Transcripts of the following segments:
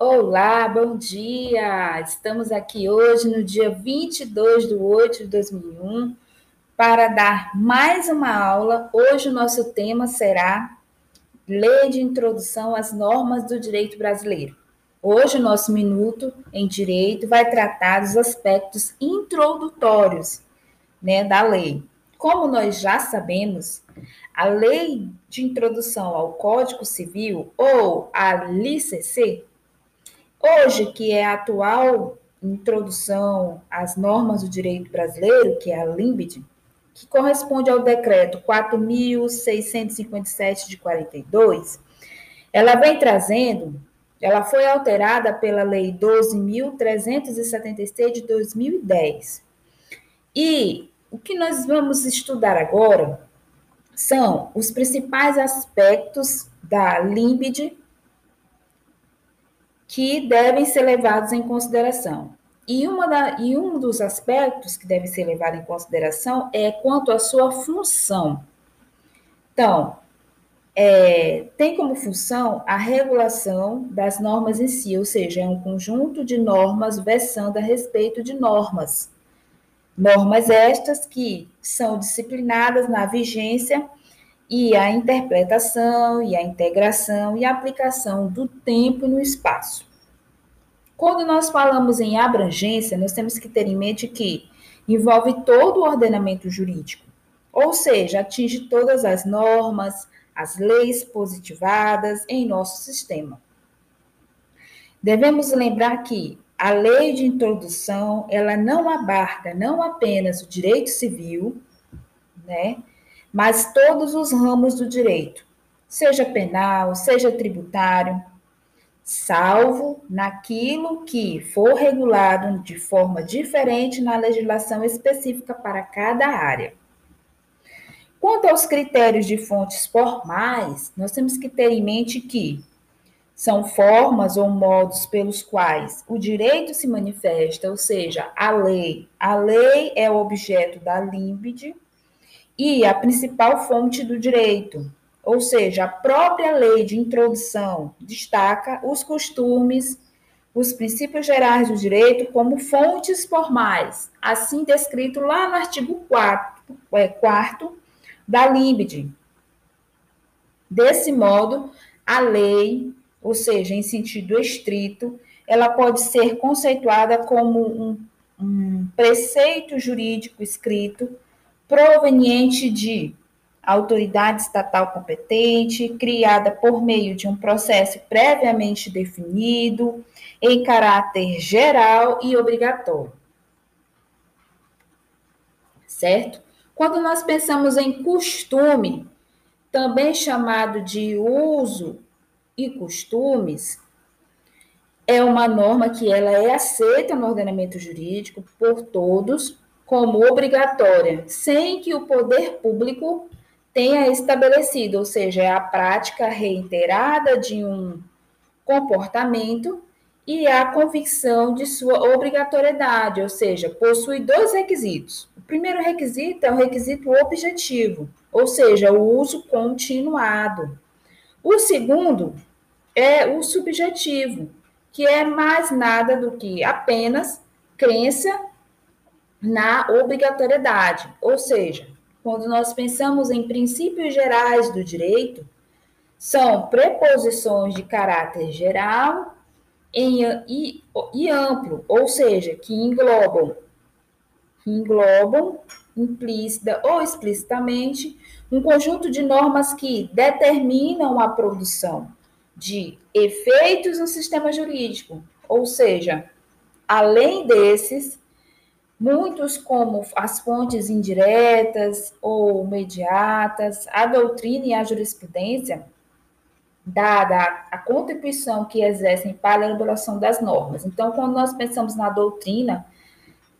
Olá, bom dia! Estamos aqui hoje, no dia 22 de 8 de 2001, para dar mais uma aula. Hoje o nosso tema será Lei de Introdução às Normas do Direito Brasileiro. Hoje o nosso minuto em direito vai tratar dos aspectos introdutórios né, da lei. Como nós já sabemos, a Lei de Introdução ao Código Civil, ou a LICC, Hoje, que é a atual introdução às normas do direito brasileiro, que é a LIMBID, que corresponde ao decreto 4657 de 42, ela vem trazendo, ela foi alterada pela lei 12376 de 2010. E o que nós vamos estudar agora são os principais aspectos da LIMBID que devem ser levados em consideração. E, uma da, e um dos aspectos que deve ser levado em consideração é quanto à sua função. Então, é, tem como função a regulação das normas em si, ou seja, é um conjunto de normas versando a respeito de normas. Normas estas que são disciplinadas na vigência e a interpretação e a integração e a aplicação do tempo no espaço. Quando nós falamos em abrangência, nós temos que ter em mente que envolve todo o ordenamento jurídico, ou seja, atinge todas as normas, as leis positivadas em nosso sistema. Devemos lembrar que a lei de introdução, ela não abarca não apenas o direito civil, né, mas todos os ramos do direito, seja penal, seja tributário, salvo naquilo que for regulado de forma diferente na legislação específica para cada área. Quanto aos critérios de fontes formais, nós temos que ter em mente que são formas ou modos pelos quais o direito se manifesta, ou seja, a lei. A lei é o objeto da límbide e a principal fonte do direito, ou seja, a própria lei de introdução destaca os costumes, os princípios gerais do direito como fontes formais, assim descrito lá no artigo 4, é, 4 da LIMBD. Desse modo, a lei, ou seja, em sentido estrito, ela pode ser conceituada como um, um preceito jurídico escrito proveniente de autoridade estatal competente, criada por meio de um processo previamente definido, em caráter geral e obrigatório. Certo? Quando nós pensamos em costume, também chamado de uso e costumes, é uma norma que ela é aceita no ordenamento jurídico por todos como obrigatória, sem que o poder público tenha estabelecido, ou seja, é a prática reiterada de um comportamento e a convicção de sua obrigatoriedade, ou seja, possui dois requisitos. O primeiro requisito é o requisito objetivo, ou seja, o uso continuado. O segundo é o subjetivo, que é mais nada do que apenas crença na obrigatoriedade, ou seja, quando nós pensamos em princípios gerais do direito, são preposições de caráter geral em, e, e amplo, ou seja, que englobam, que englobam implícita ou explicitamente um conjunto de normas que determinam a produção de efeitos no sistema jurídico, ou seja, além desses, Muitos, como as fontes indiretas ou imediatas, a doutrina e a jurisprudência, dada a contribuição que exercem para a elaboração das normas. Então, quando nós pensamos na doutrina,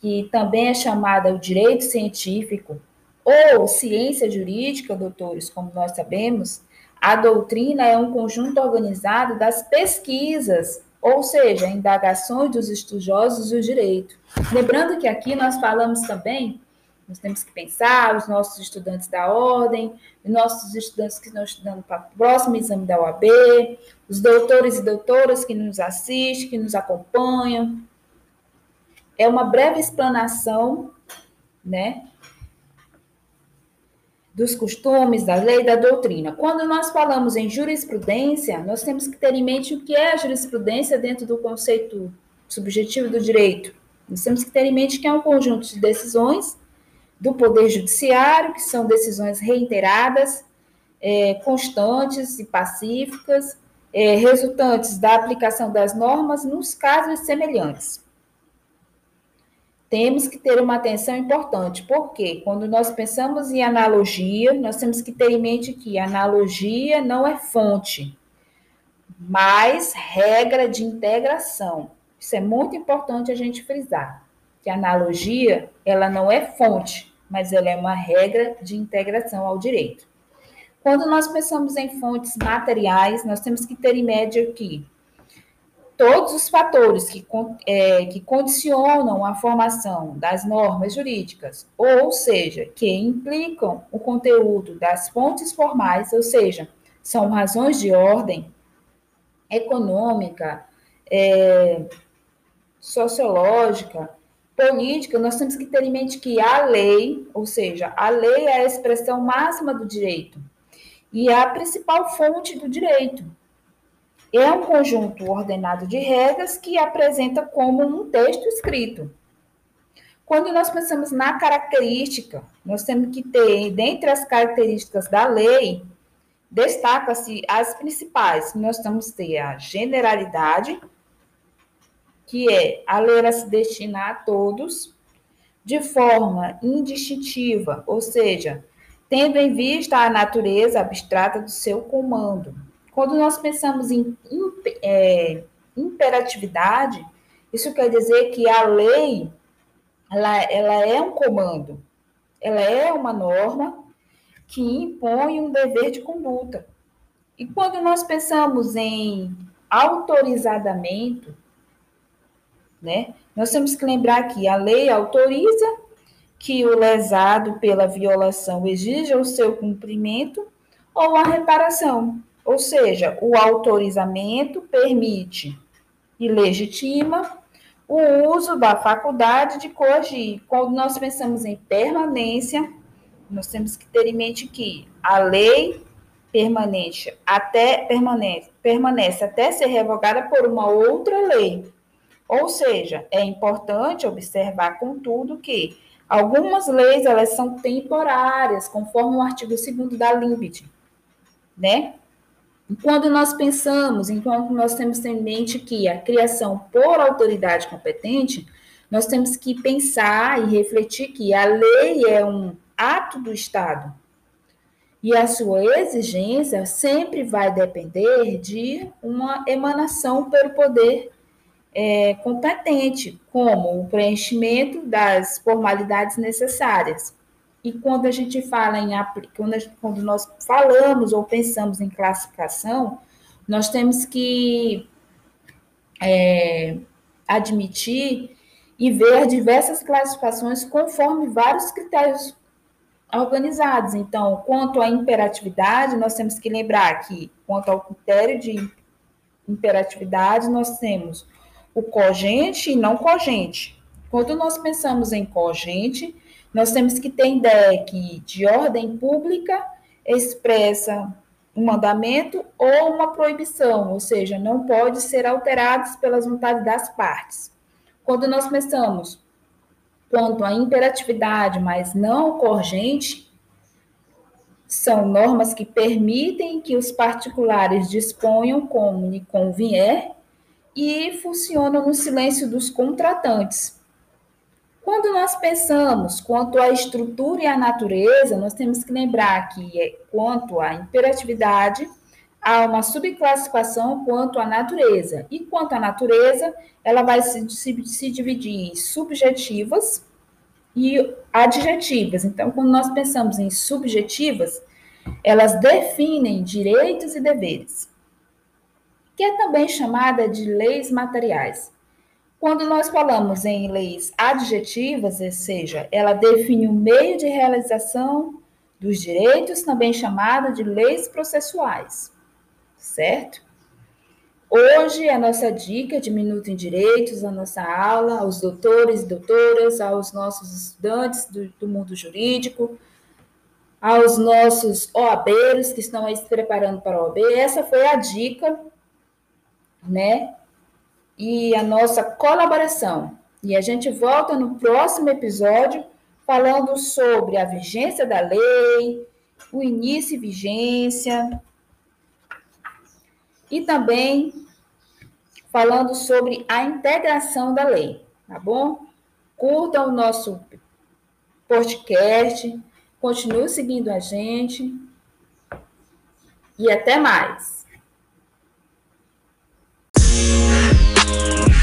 que também é chamada o direito científico ou ciência jurídica, doutores, como nós sabemos, a doutrina é um conjunto organizado das pesquisas ou seja, indagações dos estudiosos do direito. Lembrando que aqui nós falamos também Nós temos que pensar, os nossos estudantes da ordem, os nossos estudantes que estão estudando para o próximo exame da OAB, os doutores e doutoras que nos assistem, que nos acompanham. É uma breve explanação, né, dos costumes, da lei da doutrina. Quando nós falamos em jurisprudência, nós temos que ter em mente o que é a jurisprudência dentro do conceito subjetivo do direito. Nós temos que ter em mente que é um conjunto de decisões do Poder Judiciário, que são decisões reiteradas, é, constantes e pacíficas, é, resultantes da aplicação das normas nos casos semelhantes temos que ter uma atenção importante, porque quando nós pensamos em analogia, nós temos que ter em mente que analogia não é fonte, mas regra de integração. Isso é muito importante a gente frisar, que analogia, ela não é fonte, mas ela é uma regra de integração ao direito. Quando nós pensamos em fontes materiais, nós temos que ter em média que todos os fatores que, é, que condicionam a formação das normas jurídicas, ou seja, que implicam o conteúdo das fontes formais, ou seja, são razões de ordem econômica, é, sociológica, política, nós temos que ter em mente que a lei, ou seja, a lei é a expressão máxima do direito e é a principal fonte do direito é um conjunto ordenado de regras que apresenta como um texto escrito. Quando nós pensamos na característica, nós temos que ter, dentre as características da lei, destaca-se as principais. Nós temos que ter a generalidade, que é a lei se destinar a todos de forma indistintiva, ou seja, tendo em vista a natureza abstrata do seu comando. Quando nós pensamos em é, imperatividade, isso quer dizer que a lei ela, ela é um comando, ela é uma norma que impõe um dever de conduta. E quando nós pensamos em autorizadamento, né, nós temos que lembrar que a lei autoriza que o lesado pela violação exija o seu cumprimento ou a reparação. Ou seja, o autorizamento permite e legitima o uso da faculdade de coagir. Quando nós pensamos em permanência, nós temos que ter em mente que a lei permanente até permanece, permanece até ser revogada por uma outra lei. Ou seja, é importante observar, contudo, que algumas leis elas são temporárias, conforme o artigo 2 da LIMBIT, né? Quando nós pensamos, enquanto nós temos em mente que a criação por autoridade competente, nós temos que pensar e refletir que a lei é um ato do Estado. E a sua exigência sempre vai depender de uma emanação pelo poder é, competente, como o preenchimento das formalidades necessárias. E quando a gente fala em quando, quando nós falamos ou pensamos em classificação, nós temos que é, admitir e ver diversas classificações conforme vários critérios organizados. Então, quanto à imperatividade, nós temos que lembrar que, quanto ao critério de imperatividade, nós temos o cogente e não cogente. Quando nós pensamos em cogente, nós temos que ter ideia que de ordem pública expressa um mandamento ou uma proibição, ou seja, não pode ser alterados pelas vontades das partes. Quando nós pensamos quanto à imperatividade, mas não corrente, são normas que permitem que os particulares disponham como lhe convier e funcionam no silêncio dos contratantes, quando nós pensamos quanto à estrutura e à natureza, nós temos que lembrar que, é, quanto à imperatividade, há uma subclassificação quanto à natureza. E quanto à natureza, ela vai se, se, se dividir em subjetivas e adjetivas. Então, quando nós pensamos em subjetivas, elas definem direitos e deveres, que é também chamada de leis materiais. Quando nós falamos em leis adjetivas, ou seja, ela define o meio de realização dos direitos, também chamada de leis processuais, certo? Hoje, a nossa dica de Minuto em Direitos, a nossa aula aos doutores e doutoras, aos nossos estudantes do, do mundo jurídico, aos nossos OABeiros que estão aí se preparando para a OAB, essa foi a dica, né? E a nossa colaboração. E a gente volta no próximo episódio falando sobre a vigência da lei, o início e vigência, e também falando sobre a integração da lei, tá bom? Curtam o nosso podcast, continue seguindo a gente e até mais. Podcast.